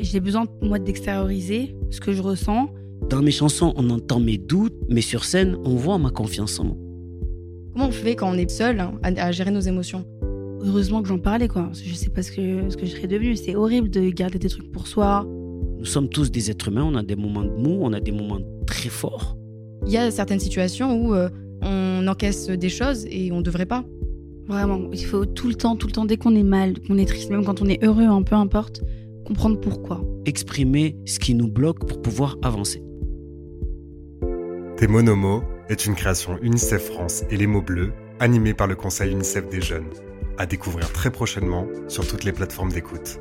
J'ai besoin, moi, d'extérioriser ce que je ressens. Dans mes chansons, on entend mes doutes, mais sur scène, on voit ma confiance en moi. Comment on fait quand on est seul hein, à, à gérer nos émotions? Heureusement que j'en parlais, quoi. Je sais pas ce que, ce que je serais devenue. C'est horrible de garder des trucs pour soi. Nous sommes tous des êtres humains, on a des moments de mou, on a des moments très forts. Il y a certaines situations où euh, on encaisse des choses et on devrait pas. Vraiment, il faut tout le temps, tout le temps, dès qu'on est mal, qu'on est triste, même quand on est heureux, un peu importe, comprendre pourquoi. Exprimer ce qui nous bloque pour pouvoir avancer. Tes monomots est une création UNICEF France et les mots bleus, animée par le Conseil UNICEF des jeunes. À découvrir très prochainement sur toutes les plateformes d'écoute.